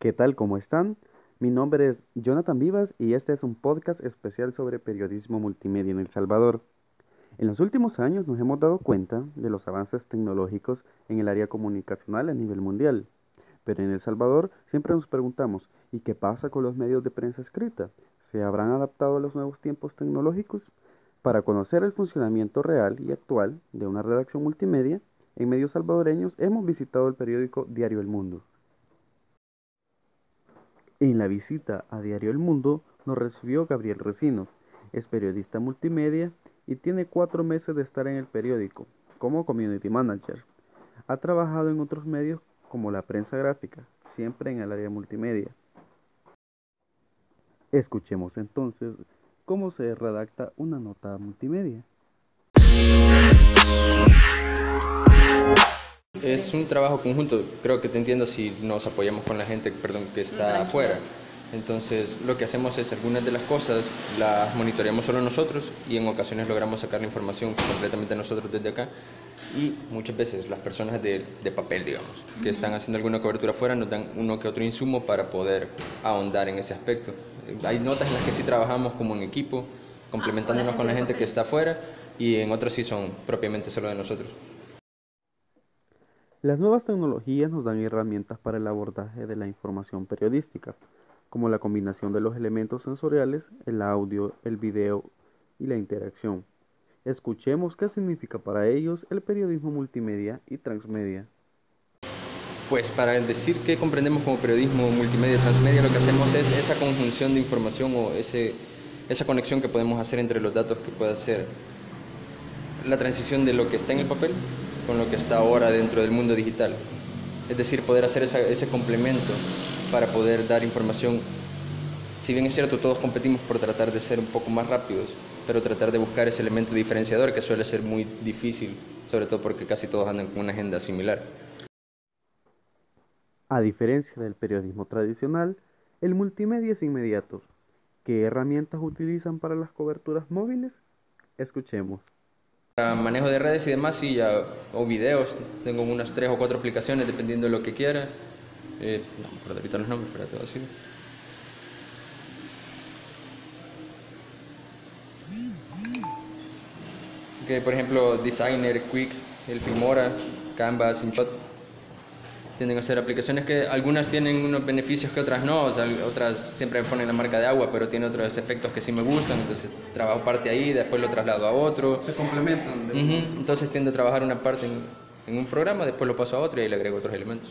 ¿Qué tal? ¿Cómo están? Mi nombre es Jonathan Vivas y este es un podcast especial sobre periodismo multimedia en El Salvador. En los últimos años nos hemos dado cuenta de los avances tecnológicos en el área comunicacional a nivel mundial. Pero en El Salvador siempre nos preguntamos, ¿y qué pasa con los medios de prensa escrita? ¿Se habrán adaptado a los nuevos tiempos tecnológicos? Para conocer el funcionamiento real y actual de una redacción multimedia, en medios salvadoreños hemos visitado el periódico Diario El Mundo. En la visita a Diario El Mundo nos recibió Gabriel Recino. Es periodista multimedia y tiene cuatro meses de estar en el periódico como community manager. Ha trabajado en otros medios como la prensa gráfica, siempre en el área multimedia. Escuchemos entonces cómo se redacta una nota multimedia. Es un trabajo conjunto, creo que te entiendo si nos apoyamos con la gente perdón, que está afuera. Entonces lo que hacemos es algunas de las cosas las monitoreamos solo nosotros y en ocasiones logramos sacar la información completamente nosotros desde acá y muchas veces las personas de, de, papel, digamos, que están haciendo alguna cobertura afuera nos dan uno que otro insumo para poder ahondar en ese aspecto. Hay notas en las que sí trabajamos como en equipo, complementándonos con la gente que está afuera y en otras sí son propiamente solo de nosotros. Las nuevas tecnologías nos dan herramientas para el abordaje de la información periodística, como la combinación de los elementos sensoriales, el audio, el video y la interacción. Escuchemos qué significa para ellos el periodismo multimedia y transmedia. Pues para decir qué comprendemos como periodismo multimedia y transmedia, lo que hacemos es esa conjunción de información o ese, esa conexión que podemos hacer entre los datos que puede hacer la transición de lo que está en el papel con lo que está ahora dentro del mundo digital. Es decir, poder hacer ese complemento para poder dar información. Si bien es cierto, todos competimos por tratar de ser un poco más rápidos, pero tratar de buscar ese elemento diferenciador que suele ser muy difícil, sobre todo porque casi todos andan con una agenda similar. A diferencia del periodismo tradicional, el multimedia es inmediato. ¿Qué herramientas utilizan para las coberturas móviles? Escuchemos. Para manejo de redes y demás, ya, o videos, tengo unas tres o cuatro aplicaciones dependiendo de lo que quiera. Eh, no ahorita los nombres, pero te voy a por ejemplo, Designer, Quick, el Filmora, Canvas, InShot tienden a ser aplicaciones que algunas tienen unos beneficios que otras no, o sea, otras siempre me ponen la marca de agua, pero tiene otros efectos que sí me gustan, entonces trabajo parte ahí, después lo traslado a otro. Se complementan. Entonces tiendo a trabajar una parte en, un programa, después lo paso a otro y ahí le agrego otros elementos.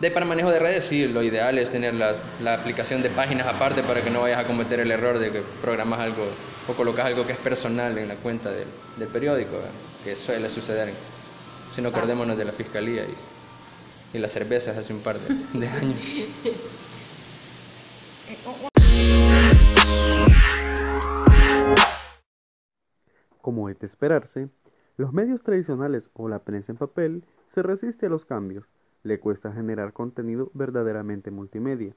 De para manejo de redes, sí, lo ideal es tener las, la aplicación de páginas aparte para que no vayas a cometer el error de que programas algo o colocas algo que es personal en la cuenta del, del periódico, que suele suceder si no acordémonos de la fiscalía y, las cervezas hace un par de, de años. Como es de esperarse, los medios tradicionales o la prensa en papel se resiste a los cambios, le cuesta generar contenido verdaderamente multimedia.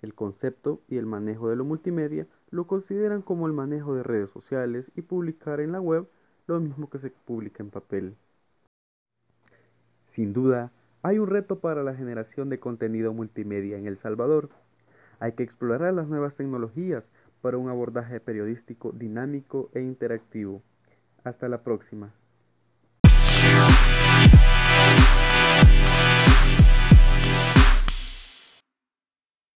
El concepto y el manejo de lo multimedia lo consideran como el manejo de redes sociales y publicar en la web lo mismo que se publica en papel. Sin duda, hay un reto para la generación de contenido multimedia en El Salvador. Hay que explorar las nuevas tecnologías para un abordaje periodístico dinámico e interactivo. Hasta la próxima.